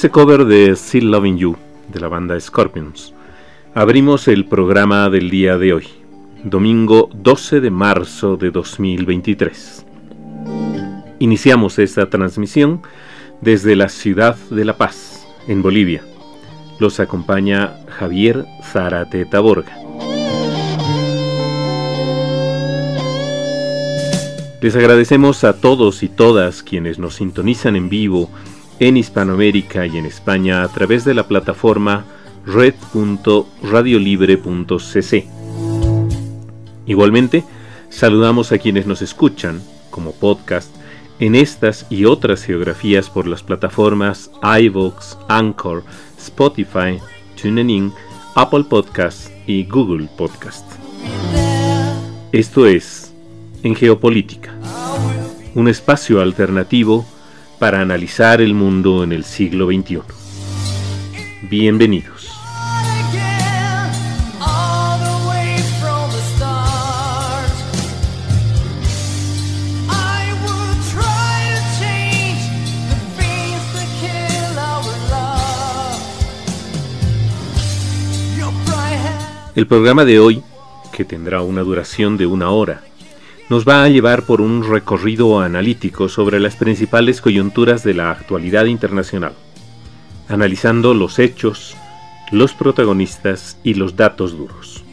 Ese cover de Still Loving You de la banda Scorpions, abrimos el programa del día de hoy, domingo 12 de marzo de 2023. Iniciamos esta transmisión desde la ciudad de La Paz, en Bolivia. Los acompaña Javier Zárate Taborga. Les agradecemos a todos y todas quienes nos sintonizan en vivo en Hispanoamérica y en España a través de la plataforma red.radiolibre.cc. Igualmente, saludamos a quienes nos escuchan como podcast en estas y otras geografías por las plataformas iVoox, Anchor, Spotify, TuneIn, Apple Podcasts y Google Podcast. Esto es en Geopolítica, un espacio alternativo para analizar el mundo en el siglo XXI. Bienvenidos. El programa de hoy, que tendrá una duración de una hora, nos va a llevar por un recorrido analítico sobre las principales coyunturas de la actualidad internacional, analizando los hechos, los protagonistas y los datos duros.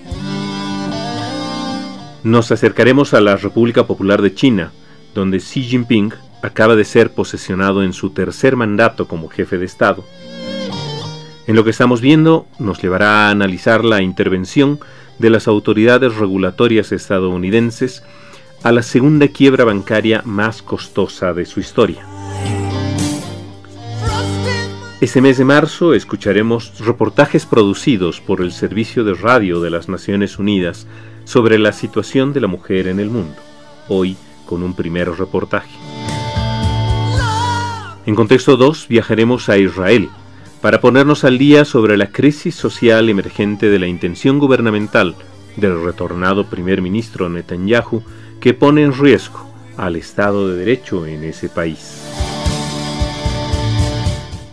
Nos acercaremos a la República Popular de China, donde Xi Jinping acaba de ser posesionado en su tercer mandato como jefe de Estado. En lo que estamos viendo nos llevará a analizar la intervención de las autoridades regulatorias estadounidenses a la segunda quiebra bancaria más costosa de su historia. Este mes de marzo escucharemos reportajes producidos por el Servicio de Radio de las Naciones Unidas sobre la situación de la mujer en el mundo, hoy con un primer reportaje. En contexto 2 viajaremos a Israel para ponernos al día sobre la crisis social emergente de la intención gubernamental del retornado primer ministro Netanyahu que pone en riesgo al Estado de Derecho en ese país.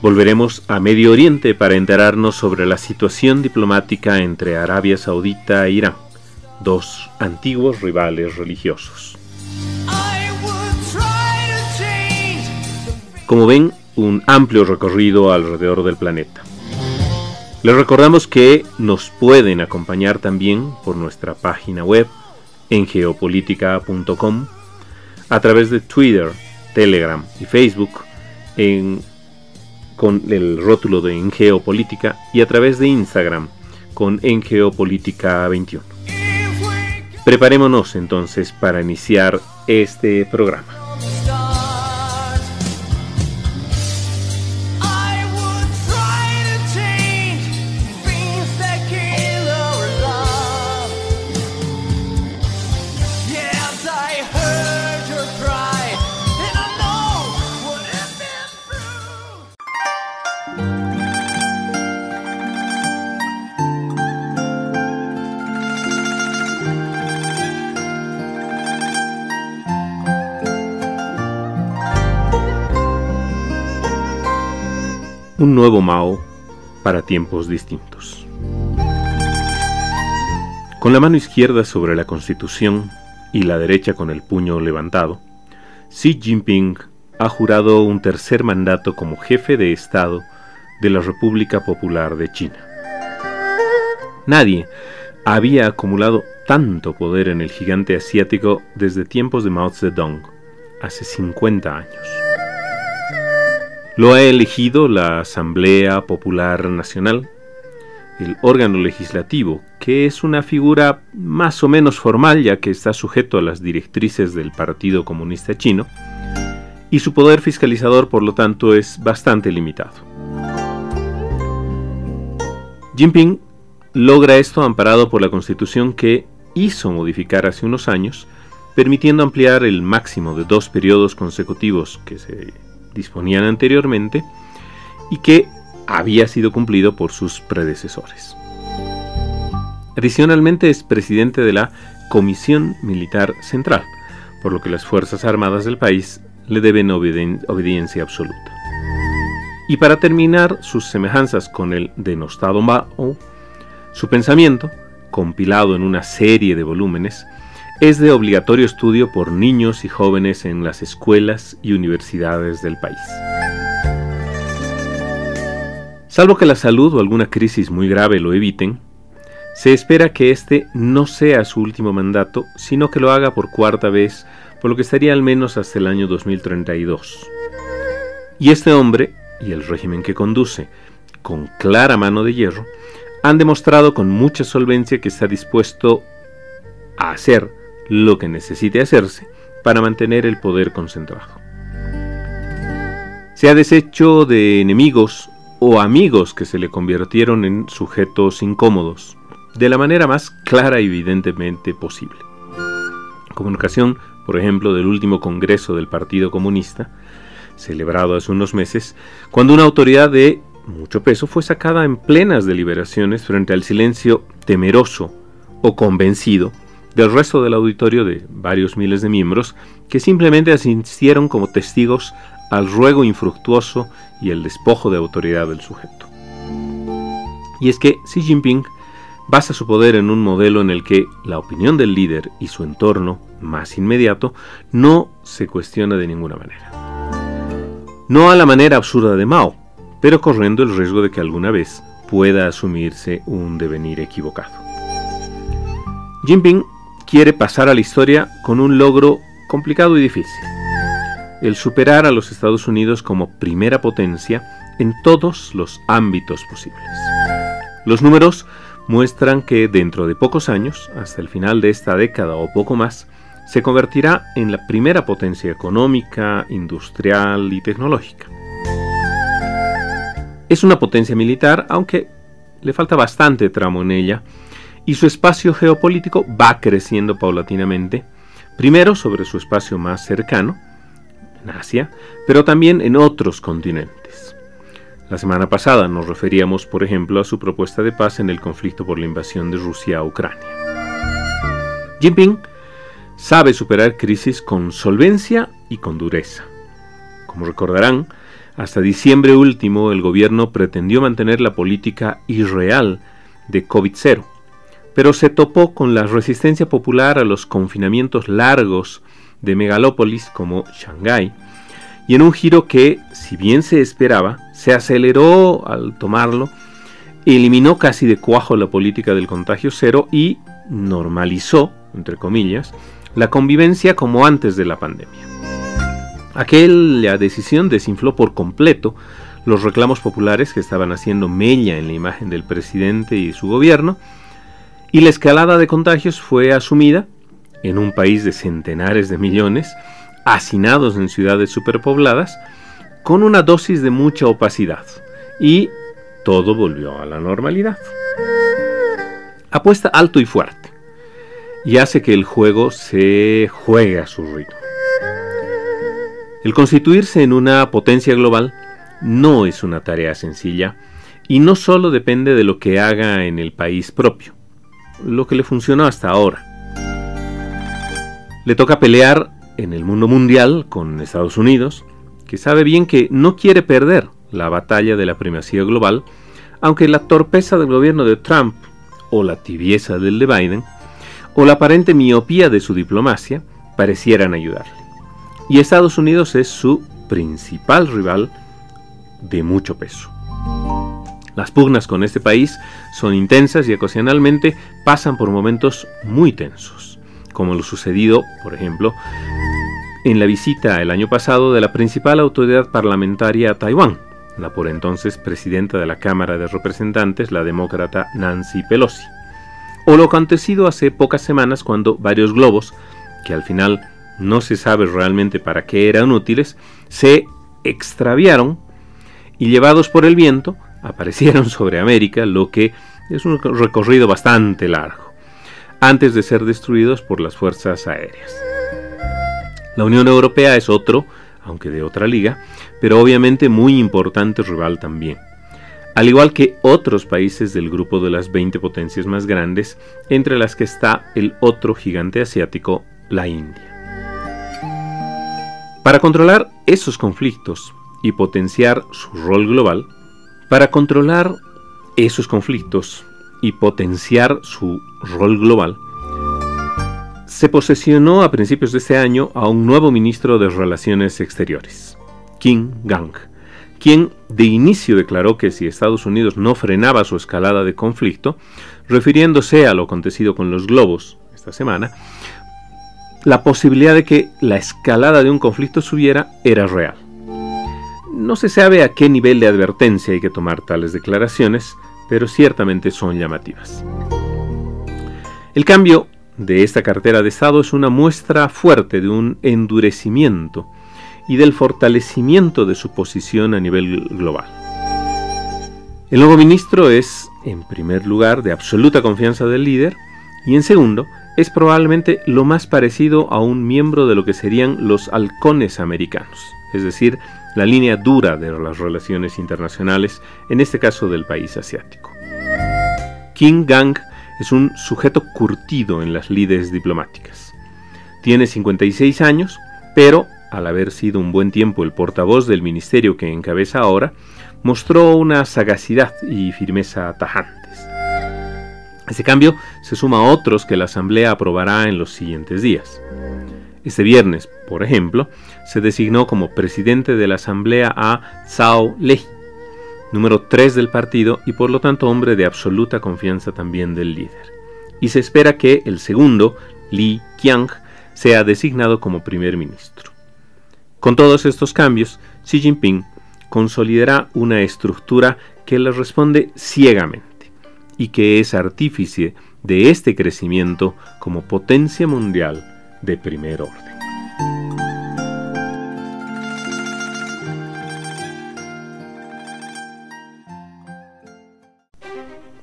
Volveremos a Medio Oriente para enterarnos sobre la situación diplomática entre Arabia Saudita e Irán, dos antiguos rivales religiosos. Como ven, un amplio recorrido alrededor del planeta. Les recordamos que nos pueden acompañar también por nuestra página web en geopolítica.com, a través de Twitter, Telegram y Facebook con el rótulo de En Geopolítica y a través de Instagram con En Geopolítica 21. Preparémonos entonces para iniciar este programa. Un nuevo Mao para tiempos distintos. Con la mano izquierda sobre la Constitución y la derecha con el puño levantado, Xi Jinping ha jurado un tercer mandato como jefe de Estado de la República Popular de China. Nadie había acumulado tanto poder en el gigante asiático desde tiempos de Mao Zedong, hace 50 años. Lo ha elegido la Asamblea Popular Nacional, el órgano legislativo, que es una figura más o menos formal ya que está sujeto a las directrices del Partido Comunista Chino, y su poder fiscalizador por lo tanto es bastante limitado. Jinping logra esto amparado por la constitución que hizo modificar hace unos años, permitiendo ampliar el máximo de dos periodos consecutivos que se disponían anteriormente y que había sido cumplido por sus predecesores. Adicionalmente es presidente de la Comisión Militar Central, por lo que las Fuerzas Armadas del país le deben obediencia absoluta. Y para terminar sus semejanzas con el denostado Mao, su pensamiento, compilado en una serie de volúmenes, es de obligatorio estudio por niños y jóvenes en las escuelas y universidades del país. Salvo que la salud o alguna crisis muy grave lo eviten, se espera que este no sea su último mandato, sino que lo haga por cuarta vez, por lo que estaría al menos hasta el año 2032. Y este hombre, y el régimen que conduce, con clara mano de hierro, han demostrado con mucha solvencia que está dispuesto a hacer lo que necesite hacerse para mantener el poder concentrado. Se ha deshecho de enemigos o amigos que se le convirtieron en sujetos incómodos, de la manera más clara y evidentemente posible. Como en ocasión, por ejemplo, del último Congreso del Partido Comunista, celebrado hace unos meses, cuando una autoridad de mucho peso fue sacada en plenas deliberaciones frente al silencio temeroso o convencido del resto del auditorio de varios miles de miembros que simplemente asistieron como testigos al ruego infructuoso y el despojo de autoridad del sujeto. Y es que Xi Jinping basa su poder en un modelo en el que la opinión del líder y su entorno más inmediato no se cuestiona de ninguna manera. No a la manera absurda de Mao, pero corriendo el riesgo de que alguna vez pueda asumirse un devenir equivocado. Jinping quiere pasar a la historia con un logro complicado y difícil. El superar a los Estados Unidos como primera potencia en todos los ámbitos posibles. Los números muestran que dentro de pocos años, hasta el final de esta década o poco más, se convertirá en la primera potencia económica, industrial y tecnológica. Es una potencia militar, aunque le falta bastante tramo en ella, y su espacio geopolítico va creciendo paulatinamente, primero sobre su espacio más cercano, en Asia, pero también en otros continentes. La semana pasada nos referíamos, por ejemplo, a su propuesta de paz en el conflicto por la invasión de Rusia a Ucrania. Jinping sabe superar crisis con solvencia y con dureza. Como recordarán, hasta diciembre último el gobierno pretendió mantener la política irreal de COVID-0, pero se topó con la resistencia popular a los confinamientos largos de megalópolis como Shanghái, y en un giro que, si bien se esperaba, se aceleró al tomarlo, eliminó casi de cuajo la política del contagio cero y normalizó, entre comillas, la convivencia como antes de la pandemia. Aquella decisión desinfló por completo los reclamos populares que estaban haciendo mella en la imagen del presidente y su gobierno, y la escalada de contagios fue asumida en un país de centenares de millones, hacinados en ciudades superpobladas, con una dosis de mucha opacidad, y todo volvió a la normalidad. Apuesta alto y fuerte, y hace que el juego se juegue a su ritmo. El constituirse en una potencia global no es una tarea sencilla, y no solo depende de lo que haga en el país propio, lo que le funcionó hasta ahora le toca pelear en el mundo mundial con Estados Unidos, que sabe bien que no quiere perder la batalla de la primacía global, aunque la torpeza del gobierno de Trump, o la tibieza del de Biden, o la aparente miopía de su diplomacia parecieran ayudarle. Y Estados Unidos es su principal rival de mucho peso. Las pugnas con este país son intensas y ocasionalmente pasan por momentos muy tensos como lo sucedido, por ejemplo, en la visita el año pasado de la principal autoridad parlamentaria a Taiwán, la por entonces presidenta de la Cámara de Representantes, la demócrata Nancy Pelosi, o lo acontecido hace pocas semanas cuando varios globos, que al final no se sabe realmente para qué eran útiles, se extraviaron y llevados por el viento aparecieron sobre América, lo que es un recorrido bastante largo antes de ser destruidos por las fuerzas aéreas. La Unión Europea es otro, aunque de otra liga, pero obviamente muy importante rival también, al igual que otros países del grupo de las 20 potencias más grandes, entre las que está el otro gigante asiático, la India. Para controlar esos conflictos y potenciar su rol global, para controlar esos conflictos y potenciar su rol global, se posesionó a principios de este año a un nuevo ministro de Relaciones Exteriores, Kim Gang, quien de inicio declaró que si Estados Unidos no frenaba su escalada de conflicto, refiriéndose a lo acontecido con los globos esta semana, la posibilidad de que la escalada de un conflicto subiera era real. No se sabe a qué nivel de advertencia hay que tomar tales declaraciones, pero ciertamente son llamativas. El cambio de esta cartera de Estado es una muestra fuerte de un endurecimiento y del fortalecimiento de su posición a nivel global. El nuevo ministro es, en primer lugar, de absoluta confianza del líder y en segundo, es probablemente lo más parecido a un miembro de lo que serían los halcones americanos, es decir, la línea dura de las relaciones internacionales, en este caso del país asiático. King Gang es un sujeto curtido en las lides diplomáticas. Tiene 56 años, pero al haber sido un buen tiempo el portavoz del ministerio que encabeza ahora, mostró una sagacidad y firmeza tajantes. Este cambio se suma a otros que la Asamblea aprobará en los siguientes días. Este viernes, por ejemplo, se designó como presidente de la Asamblea a Zhao Lei, número 3 del partido y por lo tanto hombre de absoluta confianza también del líder. Y se espera que el segundo, Li Qiang, sea designado como primer ministro. Con todos estos cambios, Xi Jinping consolidará una estructura que le responde ciegamente y que es artífice de este crecimiento como potencia mundial de primer orden.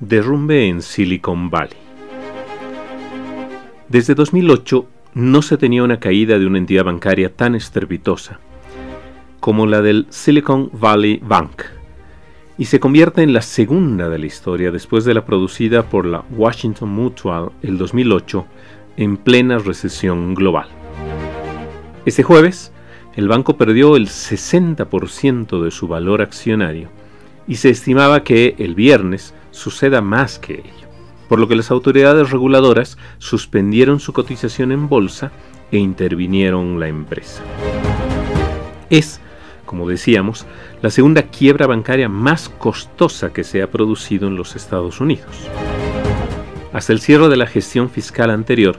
Derrumbe en Silicon Valley. Desde 2008 no se tenía una caída de una entidad bancaria tan estrepitosa como la del Silicon Valley Bank, y se convierte en la segunda de la historia después de la producida por la Washington Mutual el 2008 en plena recesión global. Este jueves, el banco perdió el 60% de su valor accionario y se estimaba que el viernes suceda más que ello, por lo que las autoridades reguladoras suspendieron su cotización en bolsa e intervinieron la empresa. Es, como decíamos, la segunda quiebra bancaria más costosa que se ha producido en los Estados Unidos. Hasta el cierre de la gestión fiscal anterior,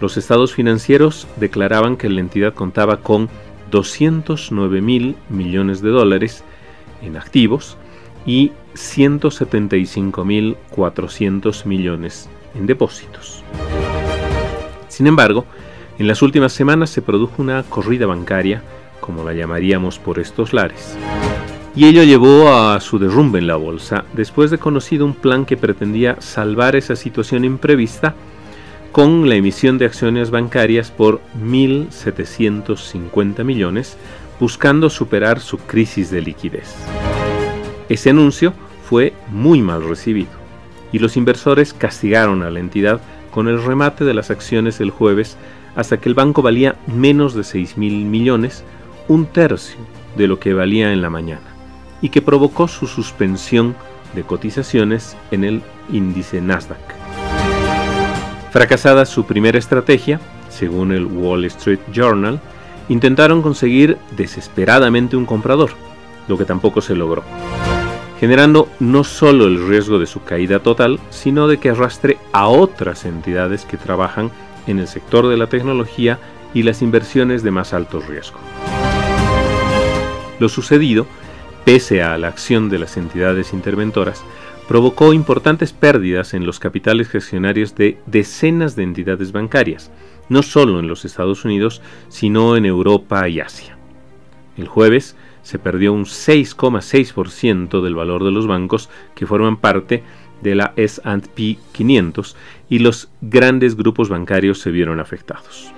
los estados financieros declaraban que la entidad contaba con 209 mil millones de dólares en activos y 175 mil 400 millones en depósitos. Sin embargo, en las últimas semanas se produjo una corrida bancaria, como la llamaríamos por estos lares, y ello llevó a su derrumbe en la bolsa después de conocido un plan que pretendía salvar esa situación imprevista con la emisión de acciones bancarias por 1.750 millones, buscando superar su crisis de liquidez. Ese anuncio fue muy mal recibido y los inversores castigaron a la entidad con el remate de las acciones el jueves hasta que el banco valía menos de 6 mil millones, un tercio de lo que valía en la mañana y que provocó su suspensión de cotizaciones en el índice Nasdaq. Fracasada su primera estrategia, según el Wall Street Journal, intentaron conseguir desesperadamente un comprador, lo que tampoco se logró, generando no solo el riesgo de su caída total, sino de que arrastre a otras entidades que trabajan en el sector de la tecnología y las inversiones de más alto riesgo. Lo sucedido pese a la acción de las entidades interventoras, provocó importantes pérdidas en los capitales gestionarios de decenas de entidades bancarias, no solo en los Estados Unidos, sino en Europa y Asia. El jueves se perdió un 6,6% del valor de los bancos que forman parte de la S&P 500 y los grandes grupos bancarios se vieron afectados.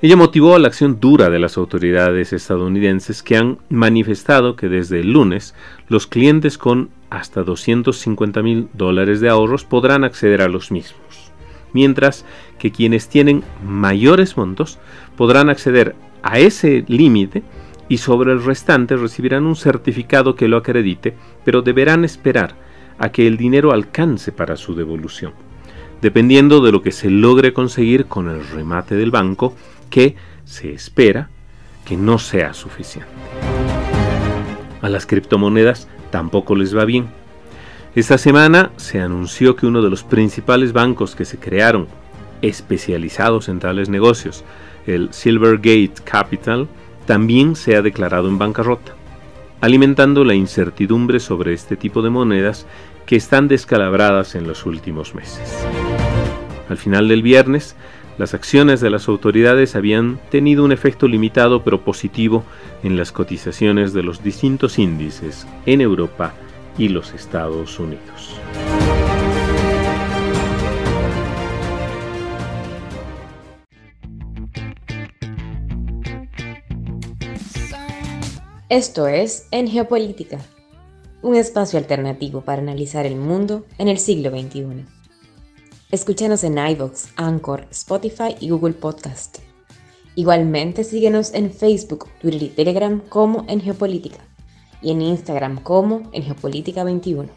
Ella motivó la acción dura de las autoridades estadounidenses que han manifestado que desde el lunes los clientes con hasta 250 mil dólares de ahorros podrán acceder a los mismos, mientras que quienes tienen mayores montos podrán acceder a ese límite y sobre el restante recibirán un certificado que lo acredite, pero deberán esperar a que el dinero alcance para su devolución, dependiendo de lo que se logre conseguir con el remate del banco, que se espera que no sea suficiente. A las criptomonedas tampoco les va bien. Esta semana se anunció que uno de los principales bancos que se crearon especializados en tales negocios, el Silvergate Capital, también se ha declarado en bancarrota, alimentando la incertidumbre sobre este tipo de monedas que están descalabradas en los últimos meses. Al final del viernes, las acciones de las autoridades habían tenido un efecto limitado pero positivo en las cotizaciones de los distintos índices en Europa y los Estados Unidos. Esto es En Geopolítica, un espacio alternativo para analizar el mundo en el siglo XXI. Escúchanos en iVoox, Anchor, Spotify y Google Podcast. Igualmente síguenos en Facebook, Twitter y Telegram como En Geopolítica y en Instagram como En Geopolítica 21.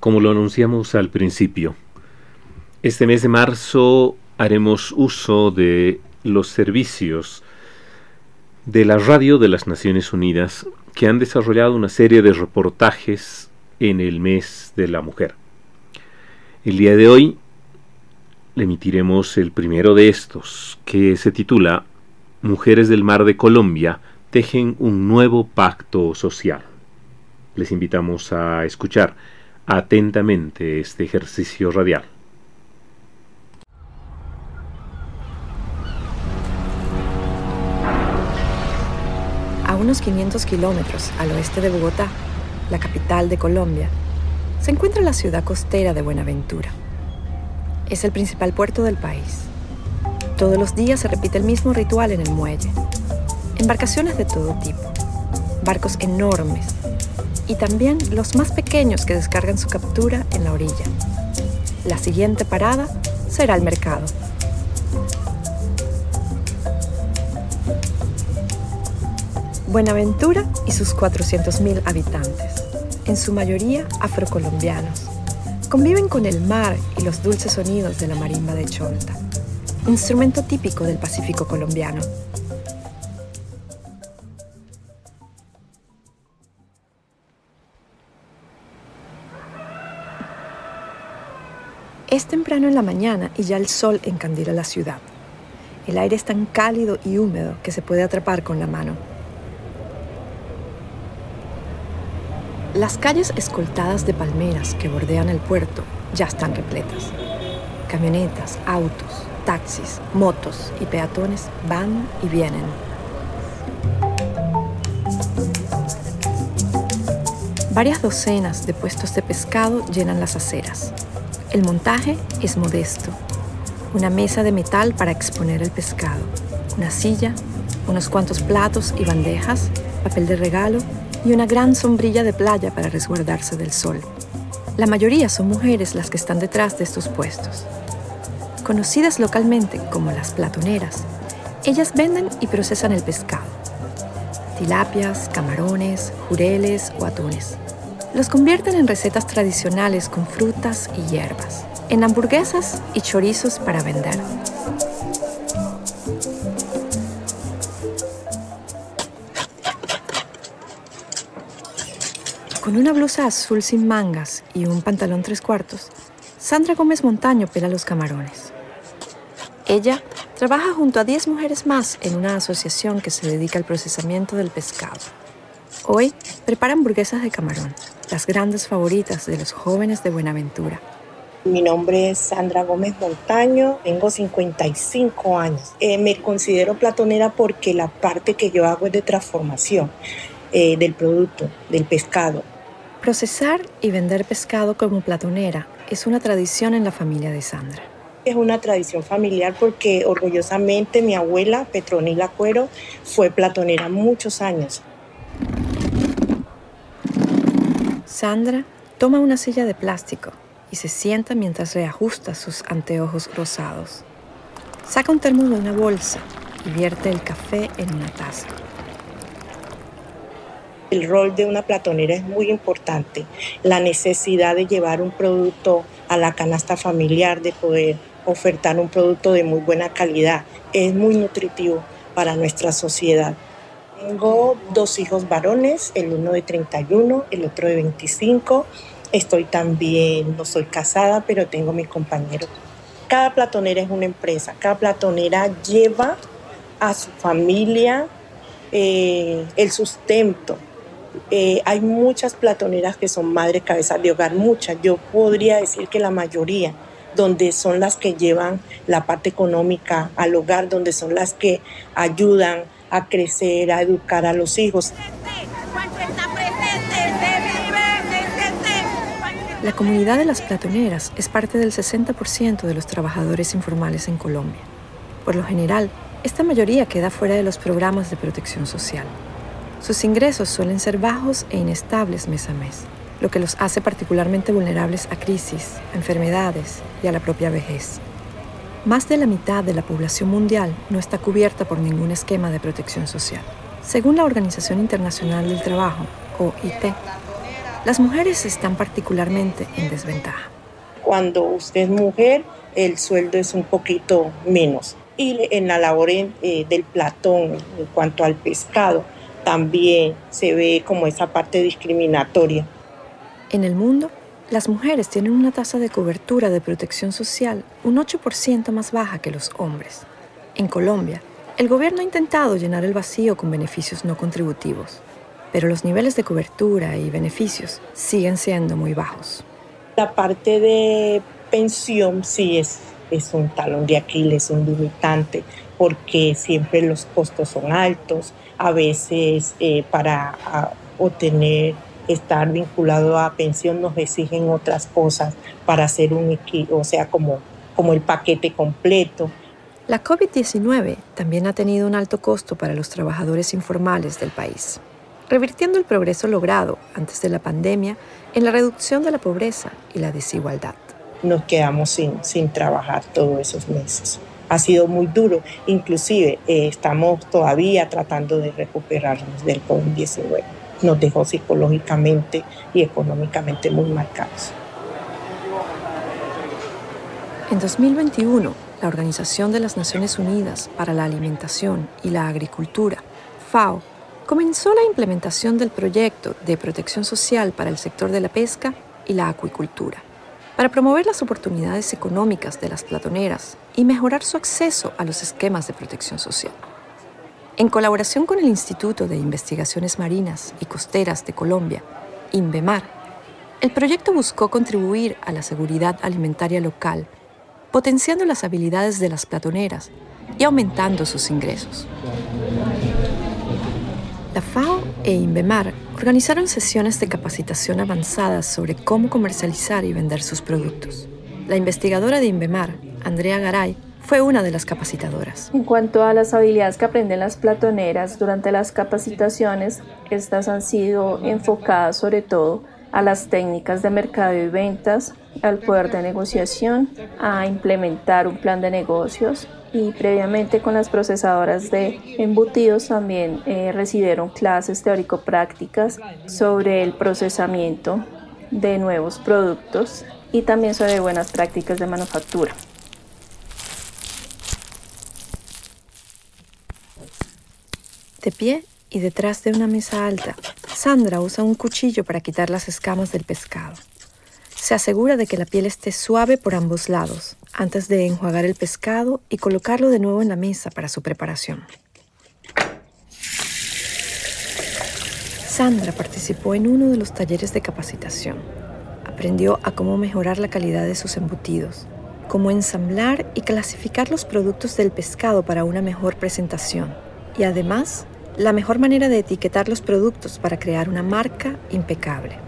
Como lo anunciamos al principio, este mes de marzo haremos uso de los servicios de la radio de las Naciones Unidas que han desarrollado una serie de reportajes en el mes de la mujer. El día de hoy emitiremos el primero de estos, que se titula Mujeres del Mar de Colombia tejen un nuevo pacto social. Les invitamos a escuchar atentamente este ejercicio radial. Unos 500 kilómetros al oeste de Bogotá, la capital de Colombia, se encuentra la ciudad costera de Buenaventura. Es el principal puerto del país. Todos los días se repite el mismo ritual en el muelle. Embarcaciones de todo tipo, barcos enormes y también los más pequeños que descargan su captura en la orilla. La siguiente parada será el mercado. Buenaventura y sus 400.000 habitantes, en su mayoría afrocolombianos, conviven con el mar y los dulces sonidos de la marimba de Cholta, instrumento típico del Pacífico colombiano. Es temprano en la mañana y ya el sol encandila la ciudad. El aire es tan cálido y húmedo que se puede atrapar con la mano. Las calles escoltadas de palmeras que bordean el puerto ya están repletas. Camionetas, autos, taxis, motos y peatones van y vienen. Varias docenas de puestos de pescado llenan las aceras. El montaje es modesto. Una mesa de metal para exponer el pescado, una silla, unos cuantos platos y bandejas, papel de regalo y una gran sombrilla de playa para resguardarse del sol. La mayoría son mujeres las que están detrás de estos puestos. Conocidas localmente como las platoneras, ellas venden y procesan el pescado. Tilapias, camarones, jureles o atunes. Los convierten en recetas tradicionales con frutas y hierbas, en hamburguesas y chorizos para vender. Con una blusa azul sin mangas y un pantalón tres cuartos, Sandra Gómez Montaño pela los camarones. Ella trabaja junto a 10 mujeres más en una asociación que se dedica al procesamiento del pescado. Hoy prepara hamburguesas de camarón, las grandes favoritas de los jóvenes de Buenaventura. Mi nombre es Sandra Gómez Montaño, tengo 55 años. Eh, me considero platonera porque la parte que yo hago es de transformación eh, del producto, del pescado. Procesar y vender pescado como platonera es una tradición en la familia de Sandra. Es una tradición familiar porque orgullosamente mi abuela, Petronila Cuero, fue platonera muchos años. Sandra toma una silla de plástico y se sienta mientras reajusta sus anteojos rosados. Saca un termo de una bolsa y vierte el café en una taza. El rol de una platonera es muy importante. La necesidad de llevar un producto a la canasta familiar, de poder ofertar un producto de muy buena calidad, es muy nutritivo para nuestra sociedad. Tengo dos hijos varones, el uno de 31, el otro de 25. Estoy también, no soy casada, pero tengo mi compañero. Cada platonera es una empresa, cada platonera lleva a su familia eh, el sustento. Eh, hay muchas platoneras que son madres cabezas de hogar, muchas. Yo podría decir que la mayoría, donde son las que llevan la parte económica al hogar, donde son las que ayudan a crecer, a educar a los hijos. La comunidad de las platoneras es parte del 60% de los trabajadores informales en Colombia. Por lo general, esta mayoría queda fuera de los programas de protección social. Sus ingresos suelen ser bajos e inestables mes a mes, lo que los hace particularmente vulnerables a crisis, enfermedades y a la propia vejez. Más de la mitad de la población mundial no está cubierta por ningún esquema de protección social. Según la Organización Internacional del Trabajo, OIT, las mujeres están particularmente en desventaja. Cuando usted es mujer, el sueldo es un poquito menos. Y en la labor eh, del platón, en cuanto al pescado, también se ve como esa parte discriminatoria. En el mundo, las mujeres tienen una tasa de cobertura de protección social un 8% más baja que los hombres. En Colombia, el gobierno ha intentado llenar el vacío con beneficios no contributivos pero los niveles de cobertura y beneficios siguen siendo muy bajos. La parte de pensión sí es, es un talón de Aquiles, un limitante, porque siempre los costos son altos. A veces eh, para obtener, estar vinculado a pensión nos exigen otras cosas para hacer un equipo, o sea, como, como el paquete completo. La COVID-19 también ha tenido un alto costo para los trabajadores informales del país revirtiendo el progreso logrado antes de la pandemia en la reducción de la pobreza y la desigualdad. Nos quedamos sin, sin trabajar todos esos meses. Ha sido muy duro, inclusive eh, estamos todavía tratando de recuperarnos del COVID-19. Nos dejó psicológicamente y económicamente muy marcados. En 2021, la Organización de las Naciones Unidas para la Alimentación y la Agricultura, FAO, comenzó la implementación del proyecto de protección social para el sector de la pesca y la acuicultura, para promover las oportunidades económicas de las platoneras y mejorar su acceso a los esquemas de protección social. En colaboración con el Instituto de Investigaciones Marinas y Costeras de Colombia, INVEMAR, el proyecto buscó contribuir a la seguridad alimentaria local, potenciando las habilidades de las platoneras y aumentando sus ingresos. La FAO e INVEMAR organizaron sesiones de capacitación avanzadas sobre cómo comercializar y vender sus productos. La investigadora de INVEMAR, Andrea Garay, fue una de las capacitadoras. En cuanto a las habilidades que aprenden las platoneras durante las capacitaciones, estas han sido enfocadas sobre todo a las técnicas de mercado y ventas, al poder de negociación, a implementar un plan de negocios, y previamente con las procesadoras de embutidos también eh, recibieron clases teórico-prácticas sobre el procesamiento de nuevos productos y también sobre buenas prácticas de manufactura. De pie y detrás de una mesa alta, Sandra usa un cuchillo para quitar las escamas del pescado. Se asegura de que la piel esté suave por ambos lados antes de enjuagar el pescado y colocarlo de nuevo en la mesa para su preparación. Sandra participó en uno de los talleres de capacitación. Aprendió a cómo mejorar la calidad de sus embutidos, cómo ensamblar y clasificar los productos del pescado para una mejor presentación y además la mejor manera de etiquetar los productos para crear una marca impecable.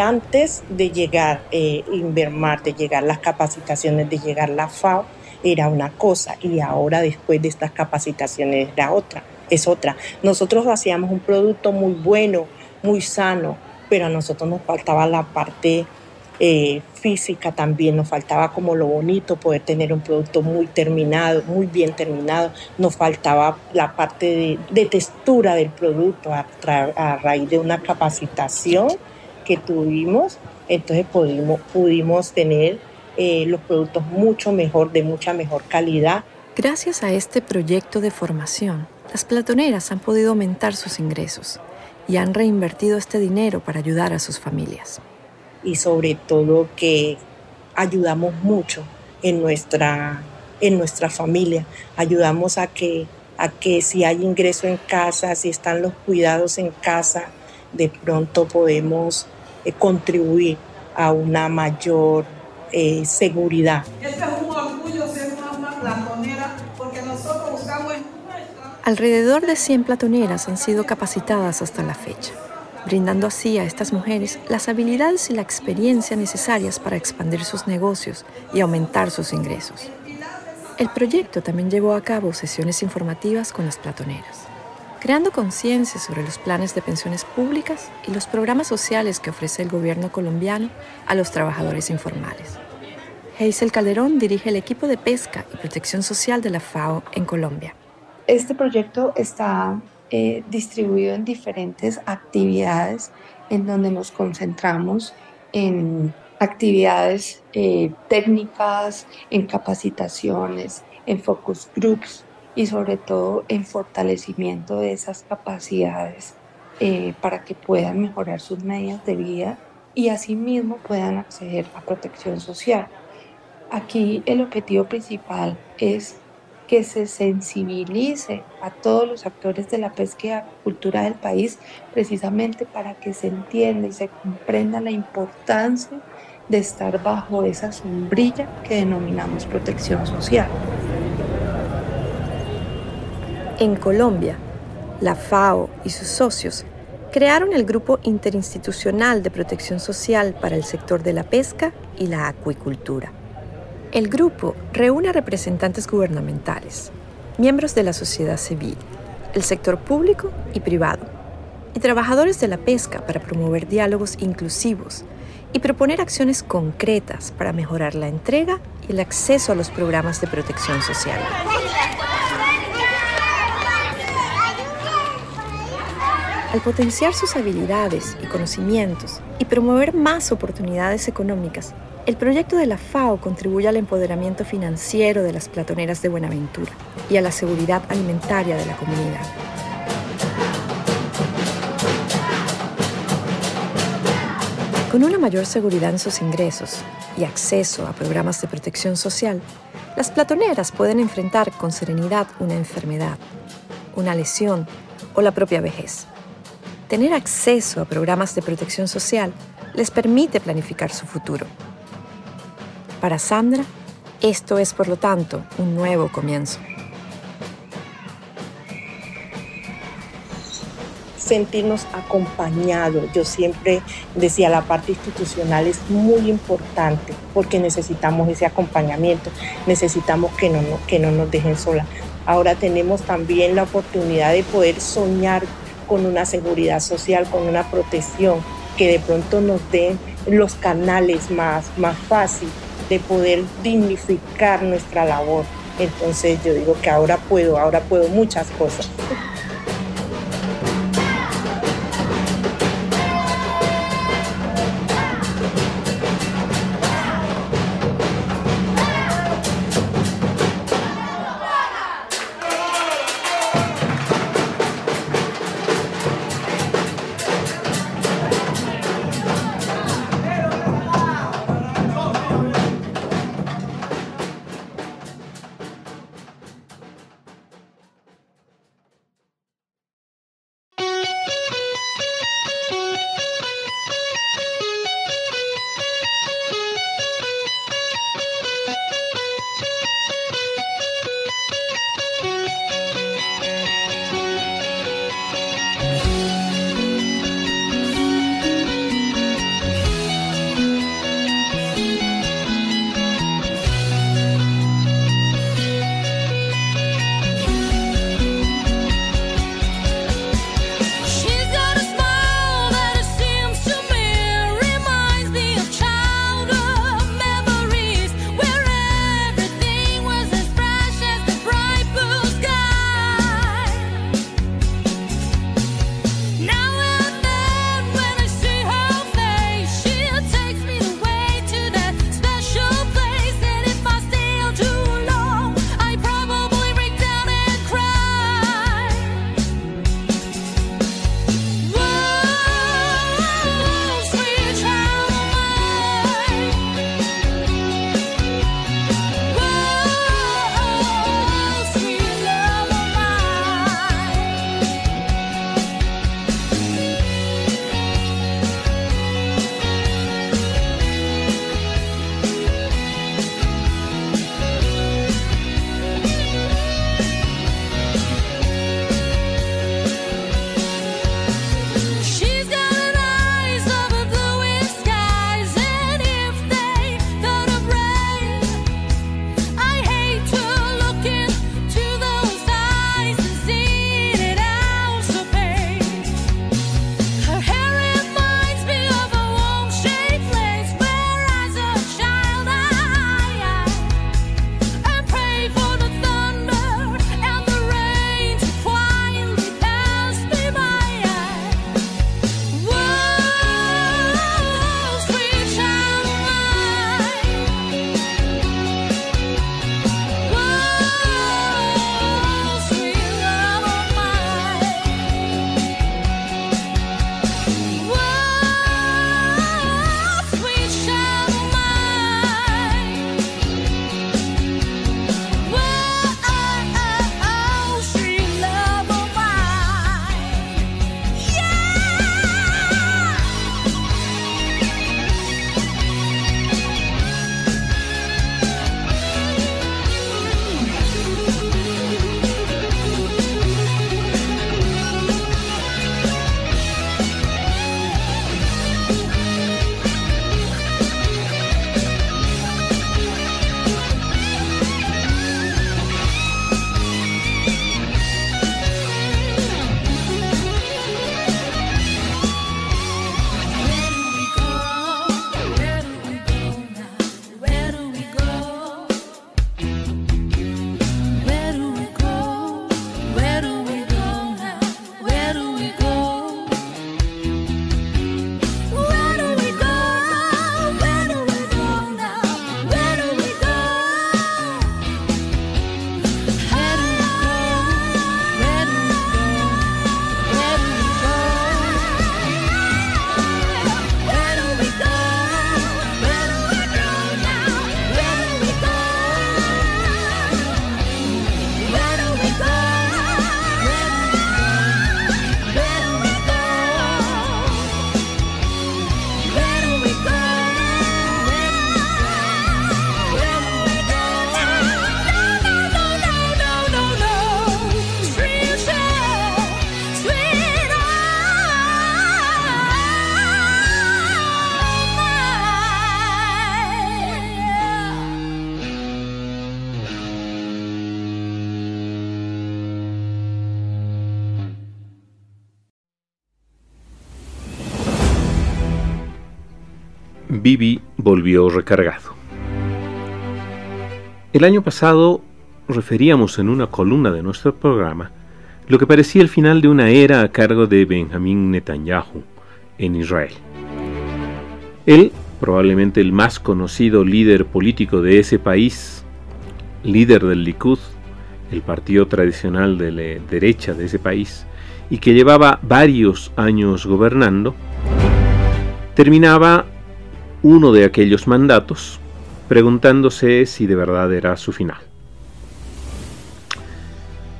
Antes de llegar eh, Invermar, de llegar las capacitaciones, de llegar la FAO, era una cosa y ahora después de estas capacitaciones era otra, es otra. Nosotros hacíamos un producto muy bueno, muy sano, pero a nosotros nos faltaba la parte eh, física también, nos faltaba como lo bonito, poder tener un producto muy terminado, muy bien terminado, nos faltaba la parte de, textura del producto a, raíz de una capacitación que tuvimos, entonces pudimos, pudimos tener eh, los productos mucho mejor, de mucha mejor calidad. Gracias a este proyecto de formación, las platoneras han podido aumentar sus ingresos y han reinvertido este dinero para ayudar a sus familias y sobre todo que ayudamos mucho en nuestra, en nuestra familia. Ayudamos a que, a que si hay ingreso en casa, si están los cuidados en casa, de pronto podemos eh, contribuir a una mayor eh, seguridad. Este es un orgullo ser una platonera porque nosotros buscamos... Alrededor de 100 platoneras han sido capacitadas hasta la fecha brindando así a estas mujeres las habilidades y la experiencia necesarias para expandir sus negocios y aumentar sus ingresos. El proyecto también llevó a cabo sesiones informativas con las platoneras, creando conciencia sobre los planes de pensiones públicas y los programas sociales que ofrece el gobierno colombiano a los trabajadores informales. Hazel Calderón dirige el equipo de pesca y protección social de la FAO en Colombia. Este proyecto está eh, distribuido en diferentes actividades en donde nos concentramos en actividades eh, técnicas, en capacitaciones, en focus groups y sobre todo en fortalecimiento de esas capacidades eh, para que puedan mejorar sus medidas de vida y asimismo puedan acceder a protección social. Aquí el objetivo principal es que se sensibilice a todos los actores de la pesca y acuicultura del país, precisamente para que se entienda y se comprenda la importancia de estar bajo esa sombrilla que denominamos protección social. En Colombia, la FAO y sus socios crearon el Grupo Interinstitucional de Protección Social para el sector de la pesca y la acuicultura el grupo reúne a representantes gubernamentales, miembros de la sociedad civil, el sector público y privado, y trabajadores de la pesca para promover diálogos inclusivos y proponer acciones concretas para mejorar la entrega y el acceso a los programas de protección social. Al potenciar sus habilidades y conocimientos y promover más oportunidades económicas, el proyecto de la FAO contribuye al empoderamiento financiero de las platoneras de Buenaventura y a la seguridad alimentaria de la comunidad. Con una mayor seguridad en sus ingresos y acceso a programas de protección social, las platoneras pueden enfrentar con serenidad una enfermedad, una lesión o la propia vejez. Tener acceso a programas de protección social les permite planificar su futuro para Sandra, esto es por lo tanto un nuevo comienzo. sentirnos acompañados. Yo siempre decía, la parte institucional es muy importante porque necesitamos ese acompañamiento, necesitamos que no, que no nos dejen sola. Ahora tenemos también la oportunidad de poder soñar con una seguridad social, con una protección que de pronto nos den los canales más, más fáciles de poder dignificar nuestra labor. Entonces yo digo que ahora puedo, ahora puedo muchas cosas. Bibi volvió recargado. El año pasado referíamos en una columna de nuestro programa lo que parecía el final de una era a cargo de Benjamín Netanyahu en Israel. Él, probablemente el más conocido líder político de ese país, líder del Likud, el partido tradicional de la derecha de ese país, y que llevaba varios años gobernando, terminaba uno de aquellos mandatos preguntándose si de verdad era su final.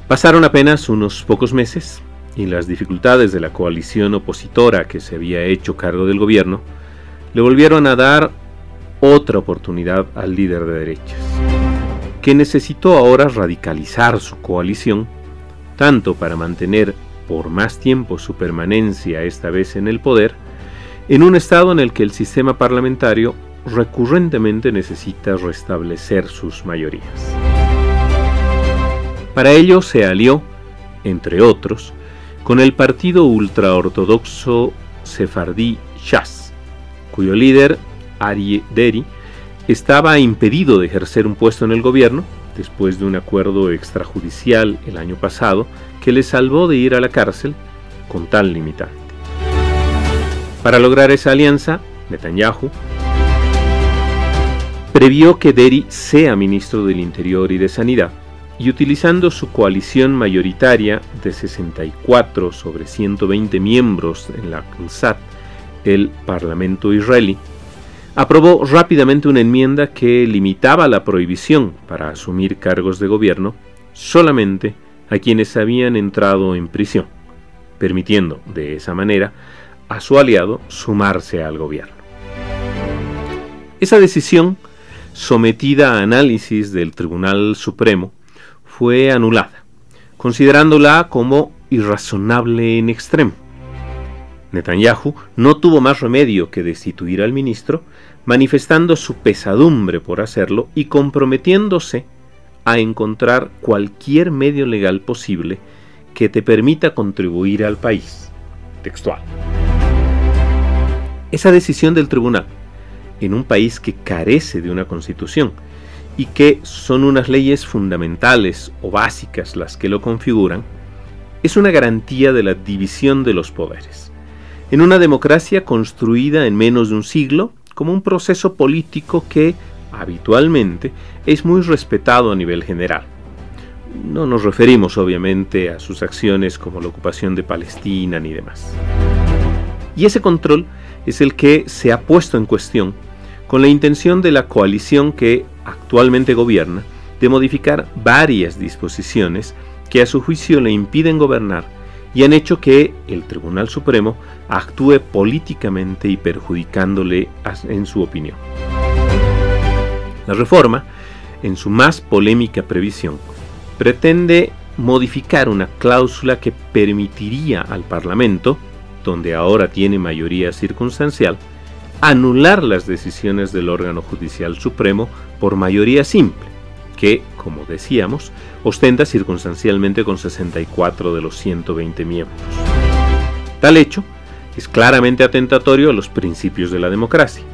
Pasaron apenas unos pocos meses y las dificultades de la coalición opositora que se había hecho cargo del gobierno le volvieron a dar otra oportunidad al líder de derechas, que necesitó ahora radicalizar su coalición, tanto para mantener por más tiempo su permanencia esta vez en el poder, en un estado en el que el sistema parlamentario recurrentemente necesita restablecer sus mayorías. Para ello se alió, entre otros, con el partido ultraortodoxo sefardí Shas, cuyo líder, Ari Deri, estaba impedido de ejercer un puesto en el gobierno después de un acuerdo extrajudicial el año pasado que le salvó de ir a la cárcel con tal limitante. Para lograr esa alianza, Netanyahu previó que Deri sea ministro del Interior y de Sanidad, y utilizando su coalición mayoritaria de 64 sobre 120 miembros en la Knesset, el Parlamento israelí, aprobó rápidamente una enmienda que limitaba la prohibición para asumir cargos de gobierno solamente a quienes habían entrado en prisión, permitiendo de esa manera a su aliado sumarse al gobierno. Esa decisión, sometida a análisis del Tribunal Supremo, fue anulada, considerándola como irrazonable en extremo. Netanyahu no tuvo más remedio que destituir al ministro, manifestando su pesadumbre por hacerlo y comprometiéndose a encontrar cualquier medio legal posible que te permita contribuir al país. Textual. Esa decisión del tribunal, en un país que carece de una constitución y que son unas leyes fundamentales o básicas las que lo configuran, es una garantía de la división de los poderes. En una democracia construida en menos de un siglo, como un proceso político que, habitualmente, es muy respetado a nivel general. No nos referimos obviamente a sus acciones como la ocupación de Palestina ni demás. Y ese control es el que se ha puesto en cuestión con la intención de la coalición que actualmente gobierna de modificar varias disposiciones que a su juicio le impiden gobernar y han hecho que el Tribunal Supremo actúe políticamente y perjudicándole en su opinión. La reforma, en su más polémica previsión, pretende modificar una cláusula que permitiría al Parlamento, donde ahora tiene mayoría circunstancial, anular las decisiones del órgano judicial supremo por mayoría simple, que, como decíamos, ostenta circunstancialmente con 64 de los 120 miembros. Tal hecho es claramente atentatorio a los principios de la democracia,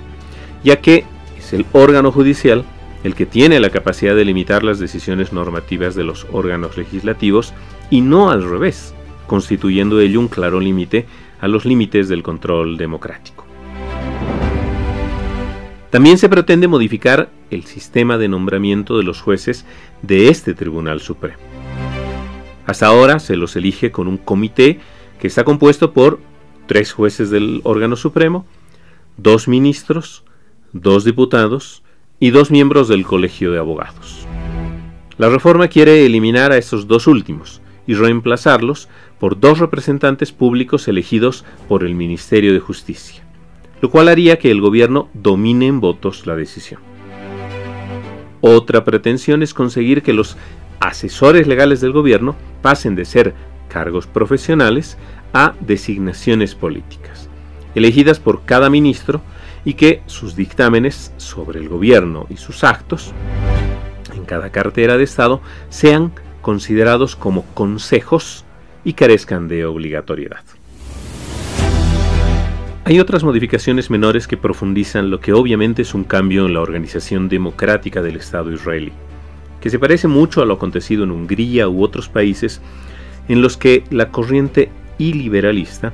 ya que es el órgano judicial el que tiene la capacidad de limitar las decisiones normativas de los órganos legislativos y no al revés, constituyendo ello un claro límite a los límites del control democrático. También se pretende modificar el sistema de nombramiento de los jueces de este Tribunal Supremo. Hasta ahora se los elige con un comité que está compuesto por tres jueces del órgano supremo, dos ministros, dos diputados y dos miembros del Colegio de Abogados. La reforma quiere eliminar a estos dos últimos y reemplazarlos por dos representantes públicos elegidos por el Ministerio de Justicia lo cual haría que el gobierno domine en votos la decisión. Otra pretensión es conseguir que los asesores legales del gobierno pasen de ser cargos profesionales a designaciones políticas, elegidas por cada ministro y que sus dictámenes sobre el gobierno y sus actos en cada cartera de Estado sean considerados como consejos y carezcan de obligatoriedad. Hay otras modificaciones menores que profundizan lo que obviamente es un cambio en la organización democrática del Estado israelí, que se parece mucho a lo acontecido en Hungría u otros países en los que la corriente iliberalista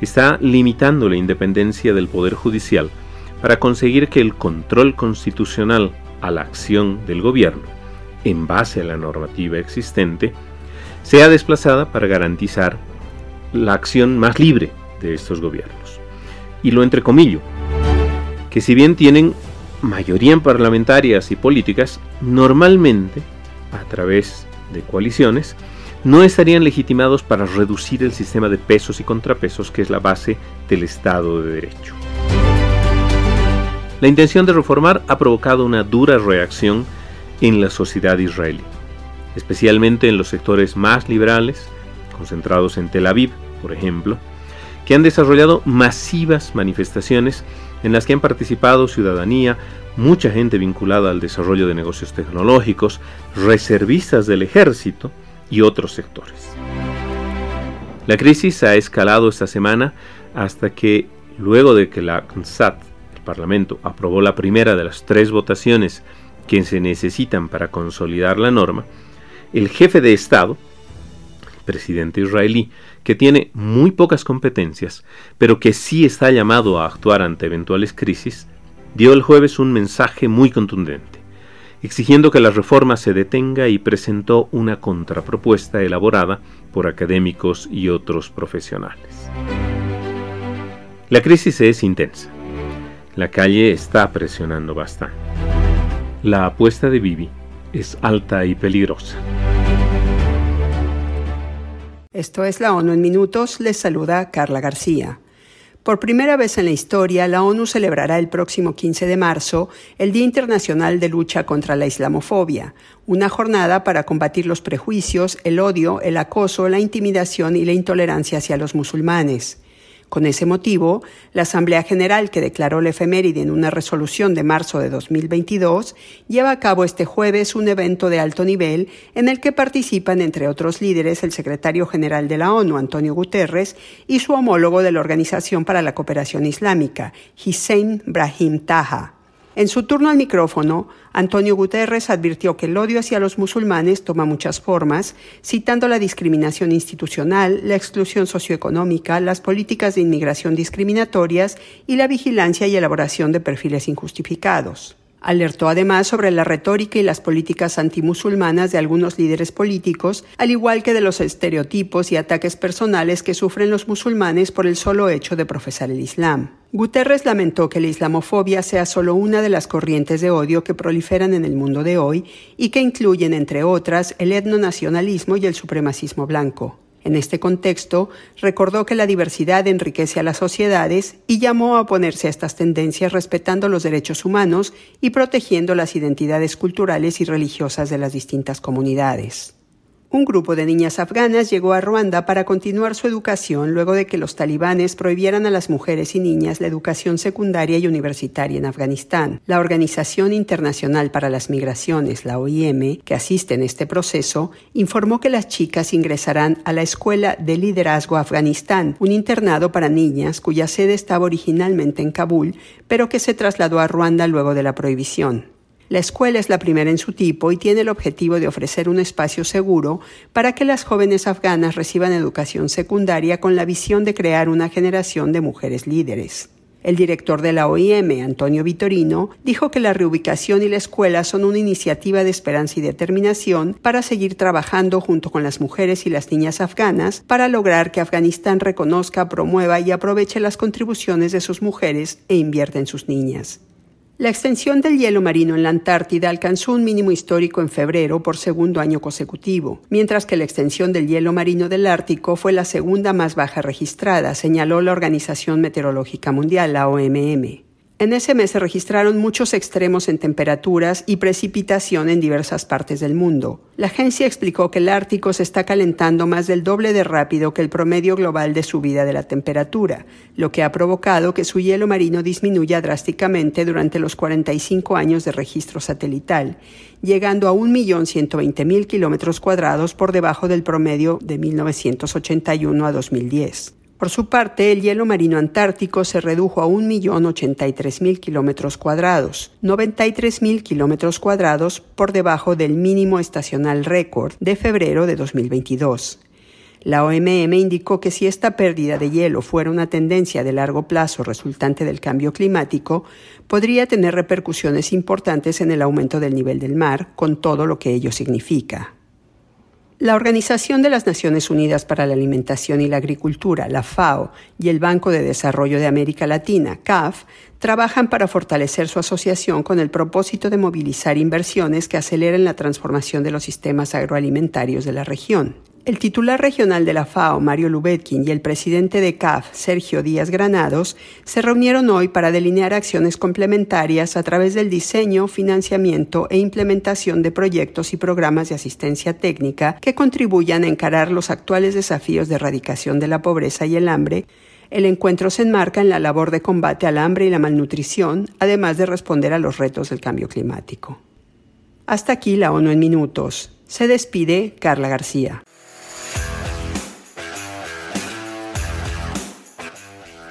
está limitando la independencia del Poder Judicial para conseguir que el control constitucional a la acción del gobierno, en base a la normativa existente, sea desplazada para garantizar la acción más libre de estos gobiernos. Y lo entrecomillo, que si bien tienen mayoría parlamentarias y políticas, normalmente, a través de coaliciones, no estarían legitimados para reducir el sistema de pesos y contrapesos que es la base del Estado de Derecho. La intención de reformar ha provocado una dura reacción en la sociedad israelí, especialmente en los sectores más liberales, concentrados en Tel Aviv, por ejemplo, que han desarrollado masivas manifestaciones en las que han participado ciudadanía, mucha gente vinculada al desarrollo de negocios tecnológicos, reservistas del ejército y otros sectores. La crisis ha escalado esta semana hasta que, luego de que la Knesset, el Parlamento, aprobó la primera de las tres votaciones que se necesitan para consolidar la norma, el jefe de Estado, presidente israelí, que tiene muy pocas competencias, pero que sí está llamado a actuar ante eventuales crisis, dio el jueves un mensaje muy contundente, exigiendo que la reforma se detenga y presentó una contrapropuesta elaborada por académicos y otros profesionales. La crisis es intensa. La calle está presionando bastante. La apuesta de Bibi es alta y peligrosa. Esto es la ONU en minutos. Les saluda Carla García. Por primera vez en la historia, la ONU celebrará el próximo 15 de marzo el Día Internacional de Lucha contra la Islamofobia, una jornada para combatir los prejuicios, el odio, el acoso, la intimidación y la intolerancia hacia los musulmanes. Con ese motivo, la Asamblea General, que declaró la efeméride en una resolución de marzo de 2022, lleva a cabo este jueves un evento de alto nivel en el que participan, entre otros líderes, el secretario general de la ONU, Antonio Guterres, y su homólogo de la Organización para la Cooperación Islámica, Hussein Brahim Taha. En su turno al micrófono, Antonio Guterres advirtió que el odio hacia los musulmanes toma muchas formas, citando la discriminación institucional, la exclusión socioeconómica, las políticas de inmigración discriminatorias y la vigilancia y elaboración de perfiles injustificados. Alertó además sobre la retórica y las políticas antimusulmanas de algunos líderes políticos, al igual que de los estereotipos y ataques personales que sufren los musulmanes por el solo hecho de profesar el Islam. Guterres lamentó que la islamofobia sea solo una de las corrientes de odio que proliferan en el mundo de hoy y que incluyen, entre otras, el etnonacionalismo y el supremacismo blanco. En este contexto, recordó que la diversidad enriquece a las sociedades y llamó a oponerse a estas tendencias respetando los derechos humanos y protegiendo las identidades culturales y religiosas de las distintas comunidades. Un grupo de niñas afganas llegó a Ruanda para continuar su educación luego de que los talibanes prohibieran a las mujeres y niñas la educación secundaria y universitaria en Afganistán. La Organización Internacional para las Migraciones, la OIM, que asiste en este proceso, informó que las chicas ingresarán a la Escuela de Liderazgo Afganistán, un internado para niñas cuya sede estaba originalmente en Kabul, pero que se trasladó a Ruanda luego de la prohibición. La escuela es la primera en su tipo y tiene el objetivo de ofrecer un espacio seguro para que las jóvenes afganas reciban educación secundaria con la visión de crear una generación de mujeres líderes. El director de la OIM, Antonio Vitorino, dijo que la reubicación y la escuela son una iniciativa de esperanza y determinación para seguir trabajando junto con las mujeres y las niñas afganas para lograr que Afganistán reconozca, promueva y aproveche las contribuciones de sus mujeres e invierta en sus niñas. La extensión del hielo marino en la Antártida alcanzó un mínimo histórico en febrero por segundo año consecutivo, mientras que la extensión del hielo marino del Ártico fue la segunda más baja registrada, señaló la Organización Meteorológica Mundial, la OMM. En ese mes se registraron muchos extremos en temperaturas y precipitación en diversas partes del mundo. La agencia explicó que el Ártico se está calentando más del doble de rápido que el promedio global de subida de la temperatura, lo que ha provocado que su hielo marino disminuya drásticamente durante los 45 años de registro satelital, llegando a 1.120.000 kilómetros cuadrados por debajo del promedio de 1981 a 2010. Por su parte, el hielo marino antártico se redujo a 1.083.000 kilómetros cuadrados, 93.000 kilómetros cuadrados por debajo del mínimo estacional récord de febrero de 2022. La OMM indicó que si esta pérdida de hielo fuera una tendencia de largo plazo resultante del cambio climático, podría tener repercusiones importantes en el aumento del nivel del mar, con todo lo que ello significa. La Organización de las Naciones Unidas para la Alimentación y la Agricultura, la FAO, y el Banco de Desarrollo de América Latina, CAF, trabajan para fortalecer su asociación con el propósito de movilizar inversiones que aceleren la transformación de los sistemas agroalimentarios de la región. El titular regional de la FAO, Mario Lubetkin, y el presidente de CAF, Sergio Díaz Granados, se reunieron hoy para delinear acciones complementarias a través del diseño, financiamiento e implementación de proyectos y programas de asistencia técnica que contribuyan a encarar los actuales desafíos de erradicación de la pobreza y el hambre el encuentro se enmarca en la labor de combate al hambre y la malnutrición, además de responder a los retos del cambio climático. Hasta aquí la ONU en minutos. Se despide Carla García.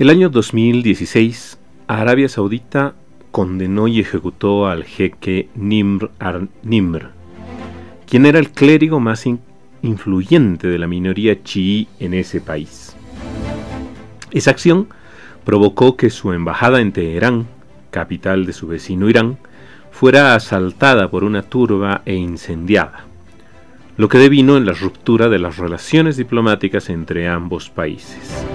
El año 2016, Arabia Saudita condenó y ejecutó al jeque Nimr al-Nimr, quien era el clérigo más influyente de la minoría chií en ese país. Esa acción provocó que su embajada en Teherán, capital de su vecino Irán, fuera asaltada por una turba e incendiada, lo que devino en la ruptura de las relaciones diplomáticas entre ambos países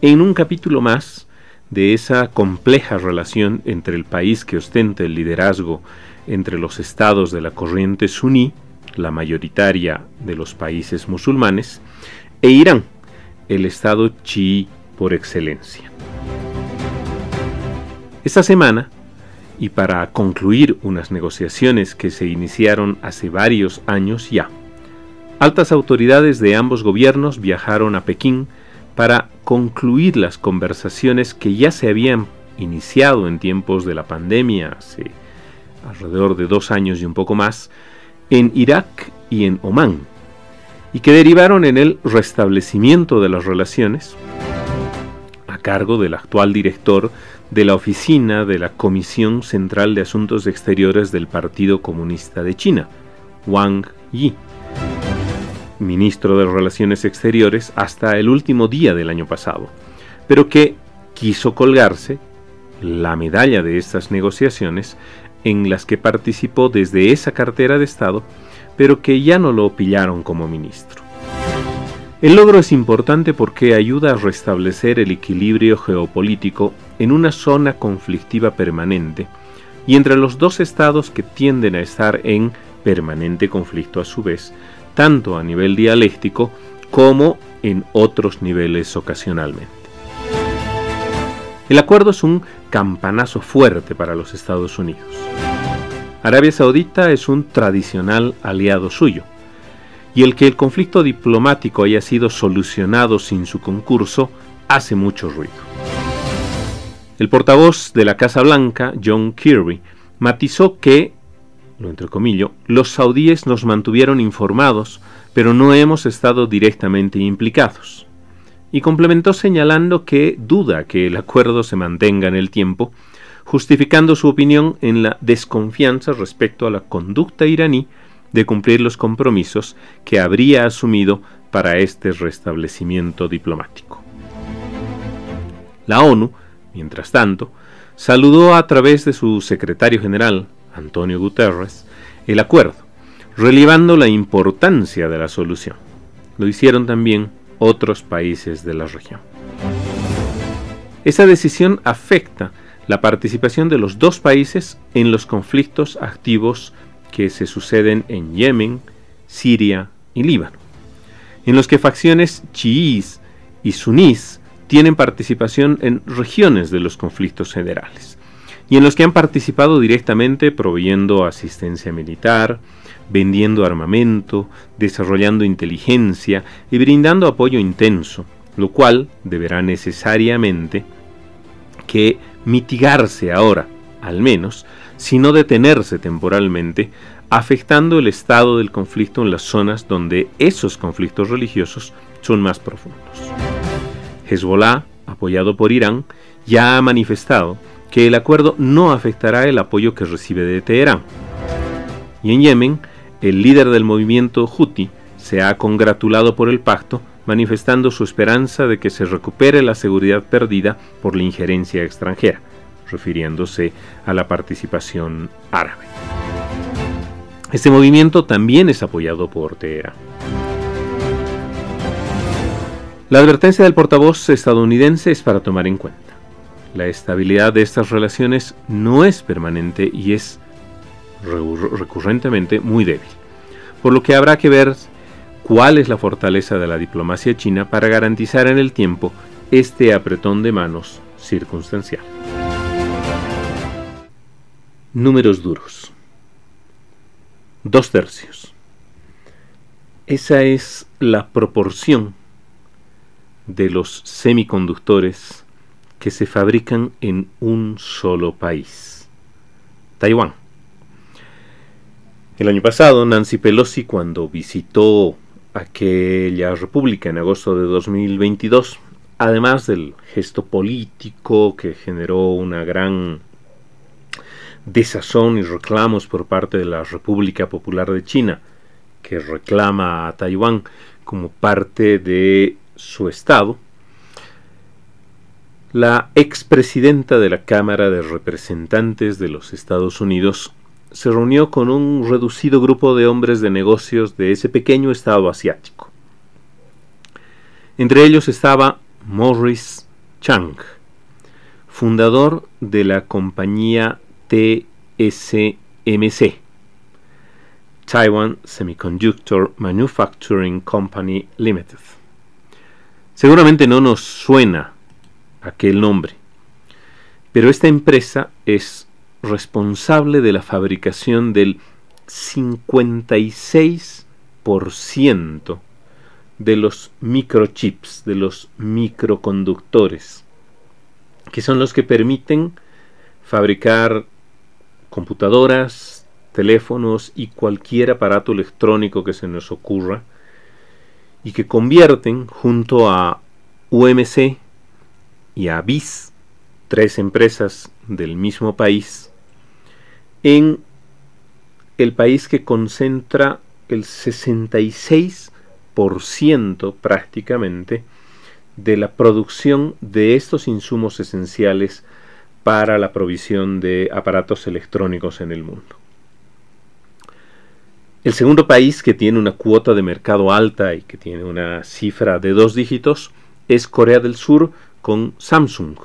en un capítulo más de esa compleja relación entre el país que ostenta el liderazgo entre los estados de la corriente suní, la mayoritaria de los países musulmanes, e Irán, el estado chií por excelencia. Esta semana, y para concluir unas negociaciones que se iniciaron hace varios años ya, altas autoridades de ambos gobiernos viajaron a Pekín para concluir las conversaciones que ya se habían iniciado en tiempos de la pandemia, hace alrededor de dos años y un poco más, en Irak y en Omán, y que derivaron en el restablecimiento de las relaciones a cargo del actual director de la oficina de la Comisión Central de Asuntos Exteriores del Partido Comunista de China, Wang Yi ministro de Relaciones Exteriores, hasta el último día del año pasado, pero que quiso colgarse la medalla de estas negociaciones en las que participó desde esa cartera de Estado, pero que ya no lo pillaron como ministro. El logro es importante porque ayuda a restablecer el equilibrio geopolítico en una zona conflictiva permanente y entre los dos estados que tienden a estar en permanente conflicto a su vez, tanto a nivel dialéctico como en otros niveles ocasionalmente. El acuerdo es un campanazo fuerte para los Estados Unidos. Arabia Saudita es un tradicional aliado suyo, y el que el conflicto diplomático haya sido solucionado sin su concurso hace mucho ruido. El portavoz de la Casa Blanca, John Kirby, matizó que lo entrecomillo, los saudíes nos mantuvieron informados, pero no hemos estado directamente implicados. Y complementó señalando que duda que el acuerdo se mantenga en el tiempo, justificando su opinión en la desconfianza respecto a la conducta iraní de cumplir los compromisos que habría asumido para este restablecimiento diplomático. La ONU, mientras tanto, saludó a través de su secretario general, Antonio Guterres, el acuerdo, relevando la importancia de la solución. Lo hicieron también otros países de la región. Esa decisión afecta la participación de los dos países en los conflictos activos que se suceden en Yemen, Siria y Líbano, en los que facciones chiíes y sunís tienen participación en regiones de los conflictos generales y en los que han participado directamente proveyendo asistencia militar, vendiendo armamento, desarrollando inteligencia y brindando apoyo intenso, lo cual deberá necesariamente que mitigarse ahora, al menos, si no detenerse temporalmente, afectando el estado del conflicto en las zonas donde esos conflictos religiosos son más profundos. Hezbollah, apoyado por Irán, ya ha manifestado que el acuerdo no afectará el apoyo que recibe de Teherán. Y en Yemen, el líder del movimiento Houthi se ha congratulado por el pacto, manifestando su esperanza de que se recupere la seguridad perdida por la injerencia extranjera, refiriéndose a la participación árabe. Este movimiento también es apoyado por Teherán. La advertencia del portavoz estadounidense es para tomar en cuenta. La estabilidad de estas relaciones no es permanente y es recurrentemente muy débil, por lo que habrá que ver cuál es la fortaleza de la diplomacia china para garantizar en el tiempo este apretón de manos circunstancial. Números duros. Dos tercios. Esa es la proporción de los semiconductores que se fabrican en un solo país, Taiwán. El año pasado, Nancy Pelosi, cuando visitó aquella república en agosto de 2022, además del gesto político que generó una gran desazón y reclamos por parte de la República Popular de China, que reclama a Taiwán como parte de su estado, la expresidenta de la Cámara de Representantes de los Estados Unidos se reunió con un reducido grupo de hombres de negocios de ese pequeño estado asiático. Entre ellos estaba Morris Chang, fundador de la compañía TSMC, Taiwan Semiconductor Manufacturing Company Limited. Seguramente no nos suena aquel nombre, pero esta empresa es responsable de la fabricación del 56% de los microchips, de los microconductores, que son los que permiten fabricar computadoras, teléfonos y cualquier aparato electrónico que se nos ocurra y que convierten junto a UMC y a BIS, tres empresas del mismo país, en el país que concentra el 66% prácticamente de la producción de estos insumos esenciales para la provisión de aparatos electrónicos en el mundo. El segundo país que tiene una cuota de mercado alta y que tiene una cifra de dos dígitos es Corea del Sur con Samsung,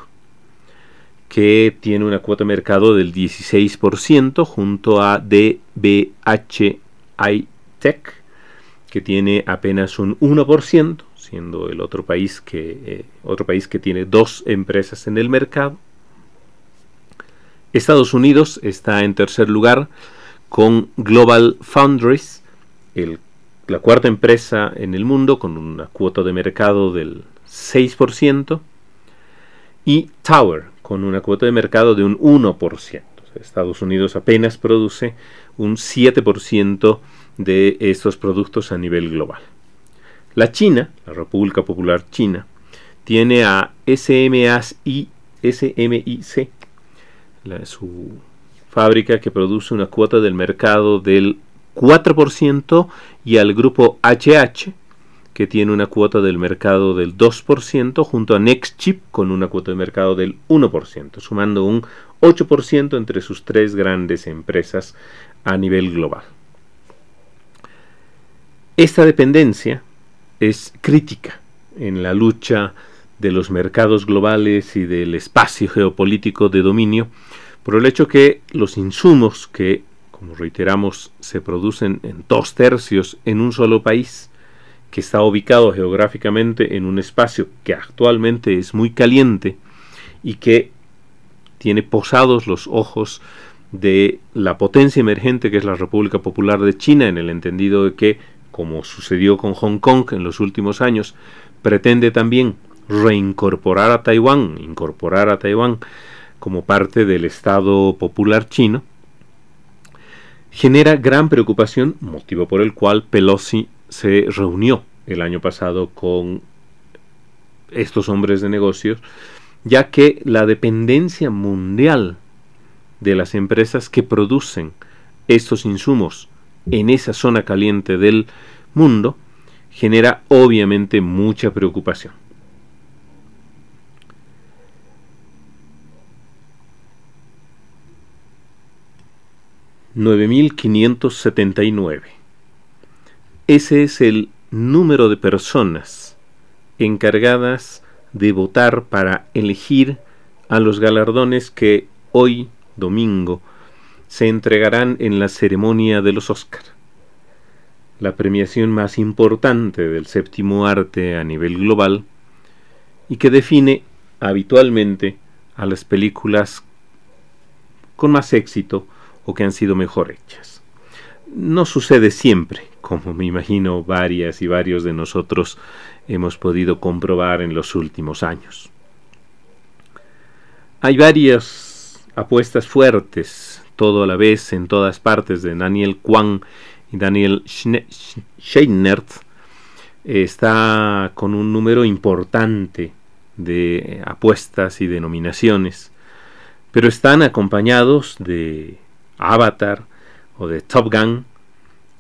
que tiene una cuota de mercado del 16% junto a DBH Tech, que tiene apenas un 1%, siendo el otro país que, eh, otro país que tiene dos empresas en el mercado. Estados Unidos está en tercer lugar con Global Foundries, la cuarta empresa en el mundo con una cuota de mercado del 6%, y Tower con una cuota de mercado de un 1%. Estados Unidos apenas produce un 7% de estos productos a nivel global. La China, la República Popular China, tiene a SMIC, su fábrica que produce una cuota del mercado del 4% y al grupo HH que tiene una cuota del mercado del 2% junto a NextChip con una cuota de mercado del 1%, sumando un 8% entre sus tres grandes empresas a nivel global. Esta dependencia es crítica en la lucha de los mercados globales y del espacio geopolítico de dominio por el hecho que los insumos que, como reiteramos, se producen en dos tercios en un solo país, que está ubicado geográficamente en un espacio que actualmente es muy caliente y que tiene posados los ojos de la potencia emergente que es la República Popular de China, en el entendido de que, como sucedió con Hong Kong en los últimos años, pretende también reincorporar a Taiwán, incorporar a Taiwán como parte del Estado Popular chino, genera gran preocupación, motivo por el cual Pelosi se reunió el año pasado con estos hombres de negocios, ya que la dependencia mundial de las empresas que producen estos insumos en esa zona caliente del mundo genera obviamente mucha preocupación. 9579. Ese es el número de personas encargadas de votar para elegir a los galardones que hoy, domingo, se entregarán en la ceremonia de los Óscar, la premiación más importante del séptimo arte a nivel global y que define habitualmente a las películas con más éxito o que han sido mejor hechas. No sucede siempre, como me imagino varias y varios de nosotros hemos podido comprobar en los últimos años. Hay varias apuestas fuertes, todo a la vez, en todas partes, de Daniel Kwan y Daniel Scheinert. Está con un número importante de apuestas y denominaciones, pero están acompañados de Avatar o de Top Gun,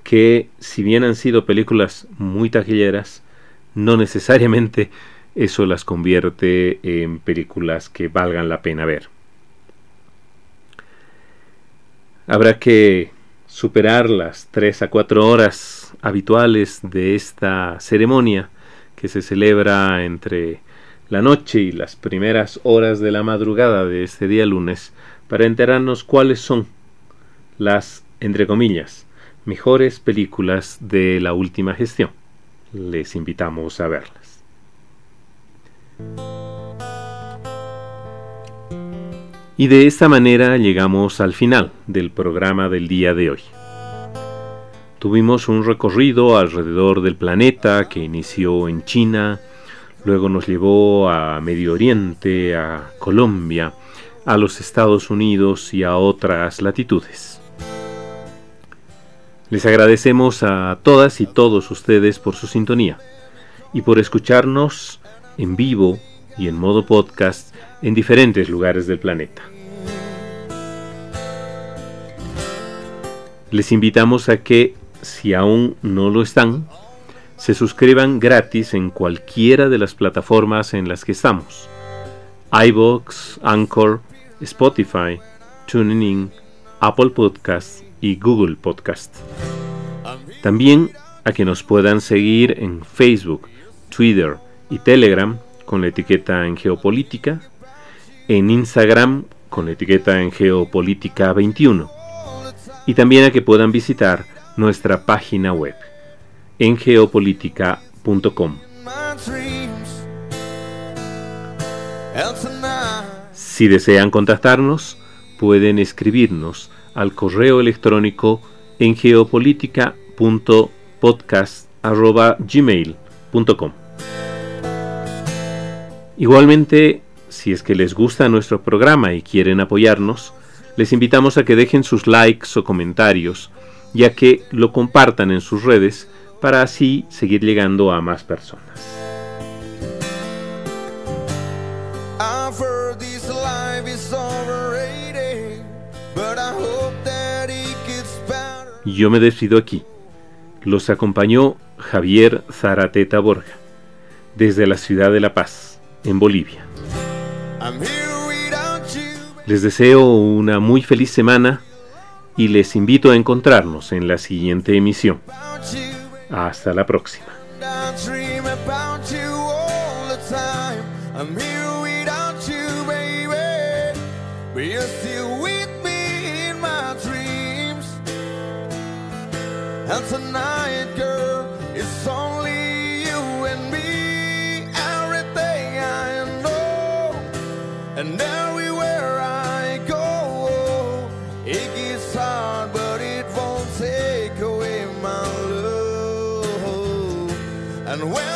que si bien han sido películas muy taquilleras, no necesariamente eso las convierte en películas que valgan la pena ver. Habrá que superar las 3 a 4 horas habituales de esta ceremonia que se celebra entre la noche y las primeras horas de la madrugada de este día lunes para enterarnos cuáles son las, entre comillas, mejores películas de la última gestión. Les invitamos a verlas. Y de esta manera llegamos al final del programa del día de hoy. Tuvimos un recorrido alrededor del planeta que inició en China, luego nos llevó a Medio Oriente, a Colombia, a los Estados Unidos y a otras latitudes. Les agradecemos a todas y todos ustedes por su sintonía y por escucharnos en vivo y en modo podcast en diferentes lugares del planeta. Les invitamos a que, si aún no lo están, se suscriban gratis en cualquiera de las plataformas en las que estamos. iVoox, Anchor, Spotify, TuneIn, Apple Podcasts y Google Podcast. También a que nos puedan seguir en Facebook, Twitter y Telegram con la etiqueta en Geopolítica, en Instagram con la etiqueta en Geopolítica 21 y también a que puedan visitar nuestra página web en geopolítica.com. Si desean contactarnos, pueden escribirnos al correo electrónico en geopolítica.podcast.gmail.com. Igualmente, si es que les gusta nuestro programa y quieren apoyarnos, les invitamos a que dejen sus likes o comentarios, ya que lo compartan en sus redes para así seguir llegando a más personas. Yo me despido aquí. Los acompañó Javier Zarateta Borja, desde la ciudad de La Paz, en Bolivia. Les deseo una muy feliz semana y les invito a encontrarnos en la siguiente emisión. Hasta la próxima. And tonight, girl, it's only you and me. Everything I know, and everywhere I go, it gets hard, but it won't take away my love. And when